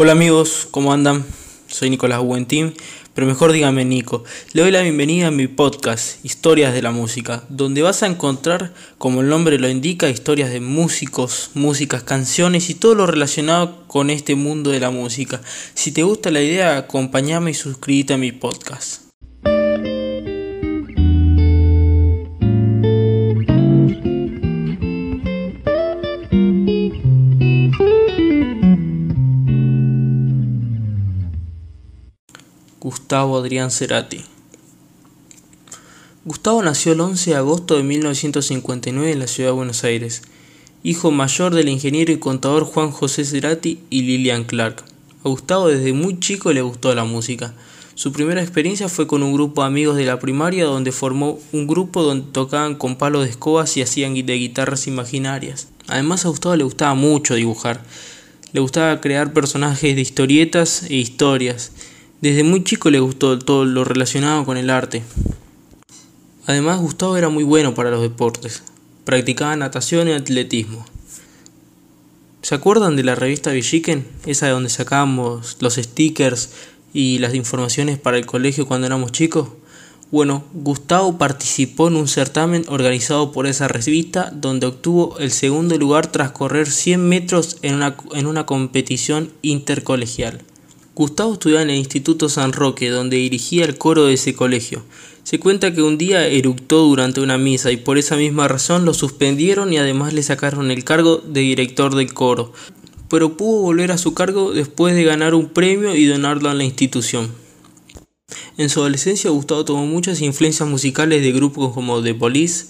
Hola amigos, ¿cómo andan? Soy Nicolás Buentín, pero mejor dígame Nico. Le doy la bienvenida a mi podcast, Historias de la Música, donde vas a encontrar, como el nombre lo indica, historias de músicos, músicas, canciones y todo lo relacionado con este mundo de la música. Si te gusta la idea, acompáñame y suscríbete a mi podcast. Gustavo Adrián Cerati. Gustavo nació el 11 de agosto de 1959 en la ciudad de Buenos Aires, hijo mayor del ingeniero y contador Juan José Cerati y Lilian Clark. A Gustavo desde muy chico le gustó la música. Su primera experiencia fue con un grupo de amigos de la primaria donde formó un grupo donde tocaban con palos de escobas y hacían de guitarras imaginarias. Además a Gustavo le gustaba mucho dibujar. Le gustaba crear personajes de historietas e historias. Desde muy chico le gustó todo lo relacionado con el arte. Además, Gustavo era muy bueno para los deportes. Practicaba natación y atletismo. ¿Se acuerdan de la revista Villiquen? Esa de donde sacábamos los stickers y las informaciones para el colegio cuando éramos chicos. Bueno, Gustavo participó en un certamen organizado por esa revista donde obtuvo el segundo lugar tras correr 100 metros en una, en una competición intercolegial. Gustavo estudiaba en el Instituto San Roque, donde dirigía el coro de ese colegio. Se cuenta que un día eructó durante una misa y por esa misma razón lo suspendieron y además le sacaron el cargo de director del coro. Pero pudo volver a su cargo después de ganar un premio y donarlo a la institución. En su adolescencia Gustavo tomó muchas influencias musicales de grupos como The Police,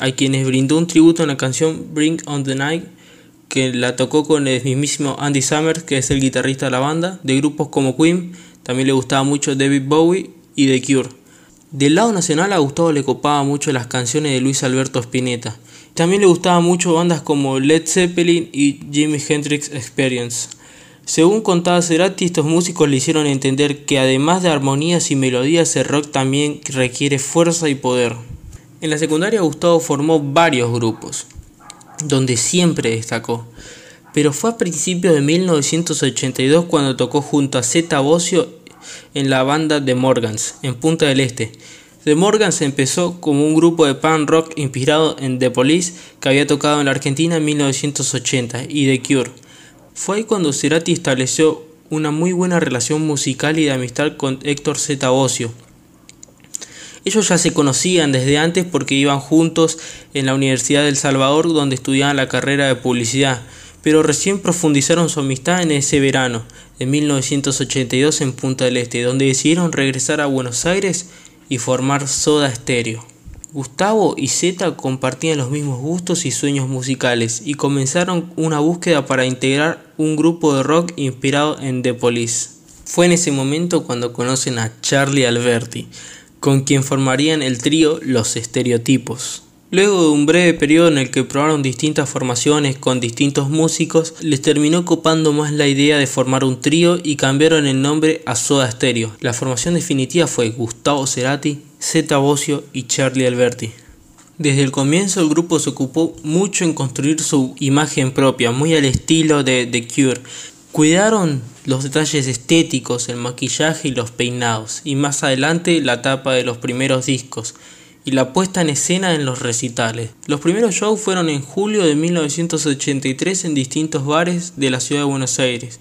a quienes brindó un tributo en la canción Bring on the Night, que la tocó con el mismísimo Andy Summers, que es el guitarrista de la banda, de grupos como Queen, también le gustaba mucho David Bowie y The Cure. Del lado nacional a Gustavo le copaba mucho las canciones de Luis Alberto Spinetta. También le gustaban mucho bandas como Led Zeppelin y Jimi Hendrix Experience. Según contaba Cerati, estos músicos le hicieron entender que además de armonías y melodías, el rock también requiere fuerza y poder. En la secundaria Gustavo formó varios grupos donde siempre destacó. Pero fue a principios de 1982 cuando tocó junto a Zeta Bocio en la banda The Morgans, en Punta del Este. The Morgans empezó como un grupo de punk rock inspirado en The Police que había tocado en la Argentina en 1980 y The Cure. Fue ahí cuando Cerati estableció una muy buena relación musical y de amistad con Héctor Zeta Bocio, ellos ya se conocían desde antes porque iban juntos en la Universidad del Salvador donde estudiaban la carrera de publicidad, pero recién profundizaron su amistad en ese verano de 1982 en Punta del Este, donde decidieron regresar a Buenos Aires y formar Soda Stereo. Gustavo y Zeta compartían los mismos gustos y sueños musicales y comenzaron una búsqueda para integrar un grupo de rock inspirado en The Police. Fue en ese momento cuando conocen a Charlie Alberti, con quien formarían el trío Los Estereotipos. Luego de un breve periodo en el que probaron distintas formaciones con distintos músicos, les terminó copando más la idea de formar un trío y cambiaron el nombre a Soda Stereo. La formación definitiva fue Gustavo Cerati, Zeta Bocio y Charlie Alberti. Desde el comienzo el grupo se ocupó mucho en construir su imagen propia, muy al estilo de The Cure, Cuidaron los detalles estéticos, el maquillaje y los peinados, y más adelante la tapa de los primeros discos y la puesta en escena en los recitales. Los primeros shows fueron en julio de 1983 en distintos bares de la ciudad de Buenos Aires.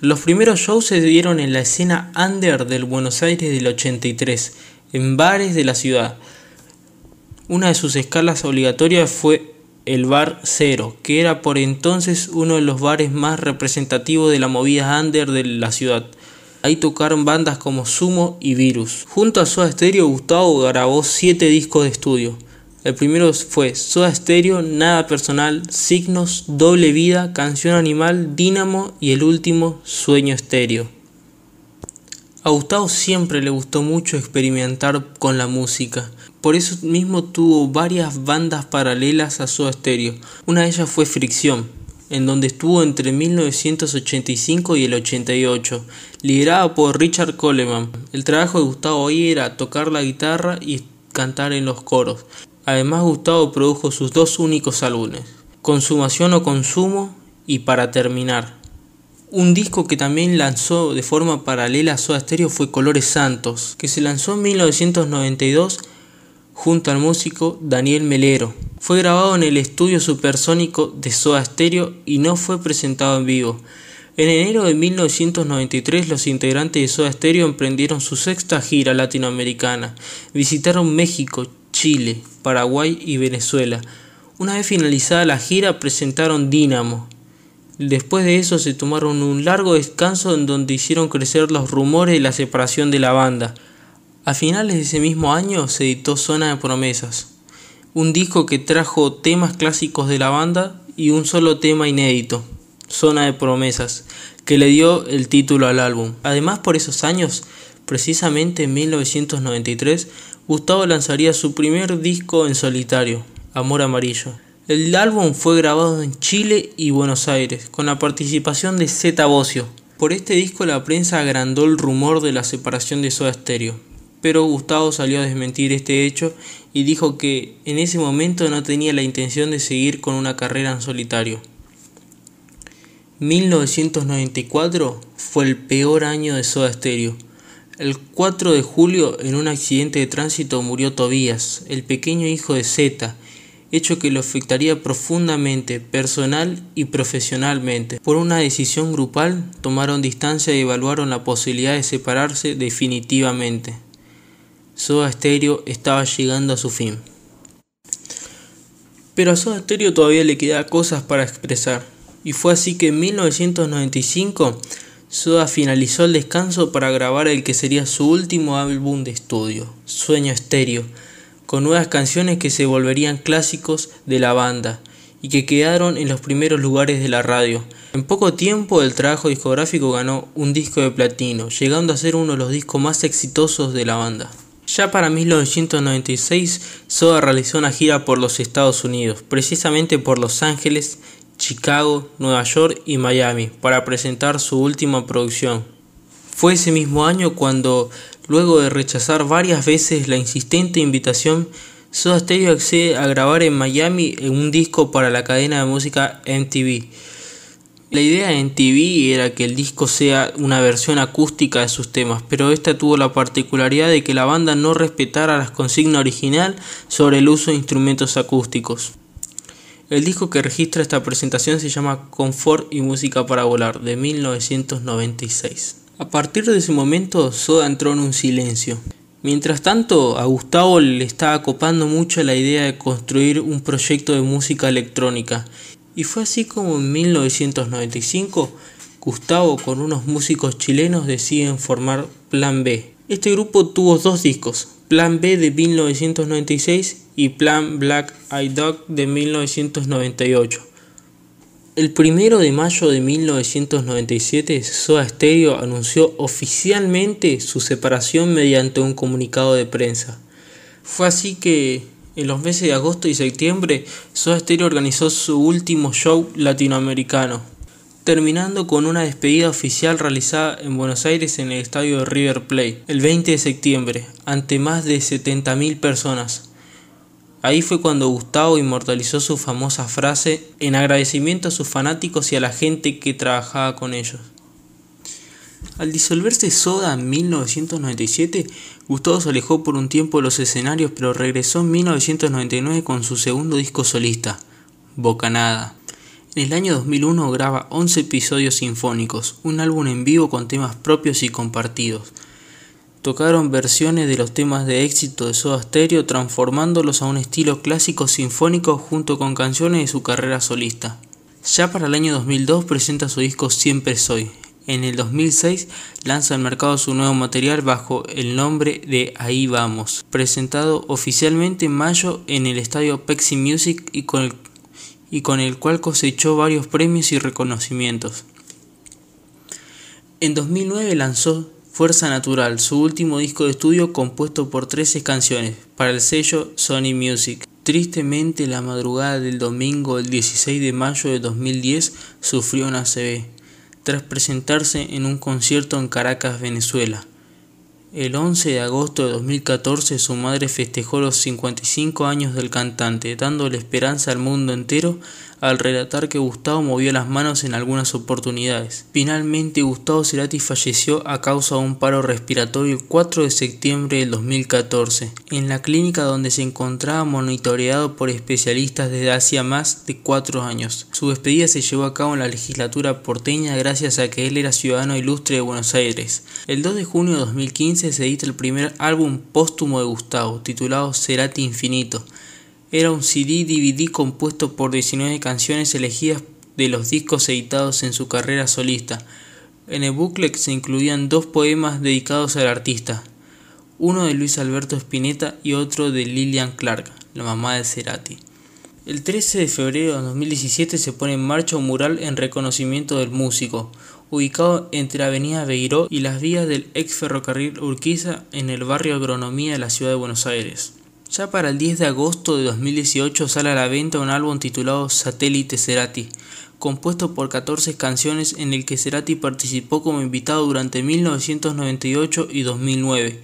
Los primeros shows se dieron en la escena under del Buenos Aires del 83, en bares de la ciudad. Una de sus escalas obligatorias fue el Bar Cero, que era por entonces uno de los bares más representativos de la movida under de la ciudad. Ahí tocaron bandas como Sumo y Virus. Junto a Soda Stereo, Gustavo grabó siete discos de estudio. El primero fue Soda Stereo, Nada Personal, Signos, Doble Vida, Canción Animal, Dínamo y el último Sueño Estéreo. A Gustavo siempre le gustó mucho experimentar con la música. Por eso mismo tuvo varias bandas paralelas a Soda Stereo. Una de ellas fue Fricción, en donde estuvo entre 1985 y el 88, liderada por Richard Coleman. El trabajo de Gustavo ahí era tocar la guitarra y cantar en los coros. Además Gustavo produjo sus dos únicos álbumes, Consumación o Consumo y Para Terminar. Un disco que también lanzó de forma paralela a Soda Stereo fue Colores Santos, que se lanzó en 1992 junto al músico Daniel Melero. Fue grabado en el estudio supersónico de Soda Stereo y no fue presentado en vivo. En enero de 1993 los integrantes de Soda Stereo emprendieron su sexta gira latinoamericana. Visitaron México, Chile, Paraguay y Venezuela. Una vez finalizada la gira presentaron Dínamo. Después de eso se tomaron un largo descanso en donde hicieron crecer los rumores de la separación de la banda. A finales de ese mismo año se editó Zona de Promesas, un disco que trajo temas clásicos de la banda y un solo tema inédito, Zona de Promesas, que le dio el título al álbum. Además, por esos años, precisamente en 1993, Gustavo lanzaría su primer disco en solitario, Amor Amarillo. El álbum fue grabado en Chile y Buenos Aires, con la participación de Zeta Bocio. Por este disco la prensa agrandó el rumor de la separación de Soda Stereo, pero Gustavo salió a desmentir este hecho y dijo que en ese momento no tenía la intención de seguir con una carrera en solitario. 1994 fue el peor año de Soda Stereo. El 4 de julio, en un accidente de tránsito, murió Tobías, el pequeño hijo de Zeta, hecho que lo afectaría profundamente, personal y profesionalmente. Por una decisión grupal, tomaron distancia y evaluaron la posibilidad de separarse definitivamente. Soda Stereo estaba llegando a su fin. Pero a Soda Stereo todavía le queda cosas para expresar y fue así que en 1995 Soda finalizó el descanso para grabar el que sería su último álbum de estudio, Sueño Estéreo, con nuevas canciones que se volverían clásicos de la banda y que quedaron en los primeros lugares de la radio. En poco tiempo el trabajo discográfico ganó un disco de platino, llegando a ser uno de los discos más exitosos de la banda. Ya para 1996, Soda realizó una gira por los Estados Unidos, precisamente por Los Ángeles Chicago, Nueva York y Miami para presentar su última producción. Fue ese mismo año cuando, luego de rechazar varias veces la insistente invitación, Soda Stereo accede a grabar en Miami un disco para la cadena de música MTV. La idea de MTV era que el disco sea una versión acústica de sus temas, pero esta tuvo la particularidad de que la banda no respetara la consigna original sobre el uso de instrumentos acústicos. El disco que registra esta presentación se llama Confort y Música para Volar, de 1996. A partir de ese momento, Soda entró en un silencio. Mientras tanto, a Gustavo le estaba copando mucho la idea de construir un proyecto de música electrónica. Y fue así como en 1995, Gustavo con unos músicos chilenos deciden formar Plan B. Este grupo tuvo dos discos, Plan B de 1996 y Plan Black Eye Dog de 1998. El primero de mayo de 1997, Soda Stereo anunció oficialmente su separación mediante un comunicado de prensa. Fue así que en los meses de agosto y septiembre, Soda Stereo organizó su último show latinoamericano, terminando con una despedida oficial realizada en Buenos Aires en el estadio de River Plate el 20 de septiembre, ante más de 70.000 personas. Ahí fue cuando Gustavo inmortalizó su famosa frase en agradecimiento a sus fanáticos y a la gente que trabajaba con ellos. Al disolverse Soda en 1997, Gustavo se alejó por un tiempo de los escenarios, pero regresó en 1999 con su segundo disco solista, Bocanada. En el año 2001 graba 11 episodios sinfónicos, un álbum en vivo con temas propios y compartidos. Tocaron versiones de los temas de éxito de Soda Stereo transformándolos a un estilo clásico sinfónico junto con canciones de su carrera solista. Ya para el año 2002 presenta su disco Siempre Soy. En el 2006 lanza al mercado su nuevo material bajo el nombre de Ahí Vamos, presentado oficialmente en mayo en el estadio Pepsi Music y con el cual cosechó varios premios y reconocimientos. En 2009 lanzó Fuerza Natural, su último disco de estudio compuesto por 13 canciones para el sello Sony Music. Tristemente, la madrugada del domingo el 16 de mayo de 2010 sufrió una ACV, tras presentarse en un concierto en Caracas, Venezuela. El 11 de agosto de 2014 su madre festejó los 55 años del cantante, dándole esperanza al mundo entero al relatar que Gustavo movió las manos en algunas oportunidades. Finalmente, Gustavo Cerati falleció a causa de un paro respiratorio el 4 de septiembre del 2014, en la clínica donde se encontraba monitoreado por especialistas desde hacía más de cuatro años. Su despedida se llevó a cabo en la legislatura porteña gracias a que él era ciudadano ilustre de Buenos Aires. El 2 de junio de 2015 se edita el primer álbum póstumo de Gustavo, titulado Cerati Infinito. Era un CD-DVD compuesto por 19 canciones elegidas de los discos editados en su carrera solista. En el booklet se incluían dos poemas dedicados al artista, uno de Luis Alberto Spinetta y otro de Lillian Clark, la mamá de Cerati. El 13 de febrero de 2017 se pone en marcha un mural en reconocimiento del músico, ubicado entre Avenida Beiró y las vías del ex ferrocarril Urquiza en el barrio Agronomía de la ciudad de Buenos Aires. Ya para el 10 de agosto de 2018 sale a la venta un álbum titulado Satélite Cerati, compuesto por 14 canciones en el que Cerati participó como invitado durante 1998 y 2009.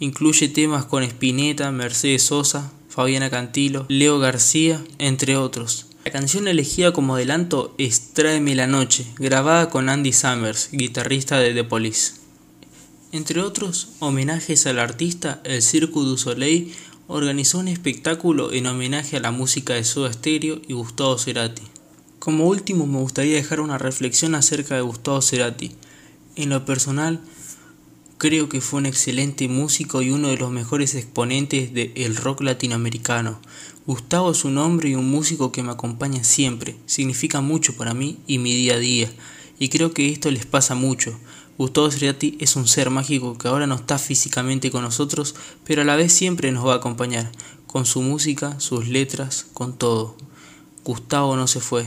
Incluye temas con Spinetta, Mercedes Sosa, Fabiana Cantilo, Leo García, entre otros. La canción elegida como adelanto es Tráeme la noche, grabada con Andy Summers, guitarrista de The Police. Entre otros homenajes al artista, el Cirque du Soleil organizó un espectáculo en homenaje a la música de Soda Stereo y Gustavo Cerati. Como último me gustaría dejar una reflexión acerca de Gustavo Cerati. En lo personal, creo que fue un excelente músico y uno de los mejores exponentes del rock latinoamericano. Gustavo es un hombre y un músico que me acompaña siempre, significa mucho para mí y mi día a día, y creo que esto les pasa mucho. Gustavo Cerati es un ser mágico que ahora no está físicamente con nosotros, pero a la vez siempre nos va a acompañar, con su música, sus letras, con todo. Gustavo no se fue,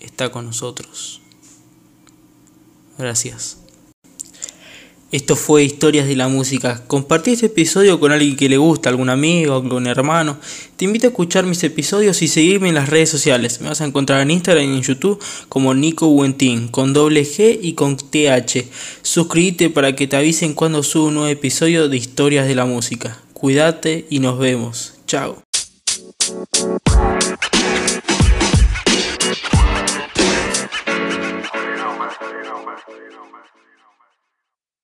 está con nosotros. Gracias. Esto fue Historias de la Música. Compartí este episodio con alguien que le gusta, algún amigo, algún hermano. Te invito a escuchar mis episodios y seguirme en las redes sociales. Me vas a encontrar en Instagram y en YouTube como Nico Buentín, con doble G y con TH. Suscríbete para que te avisen cuando subo un nuevo episodio de Historias de la Música. Cuídate y nos vemos. Chao.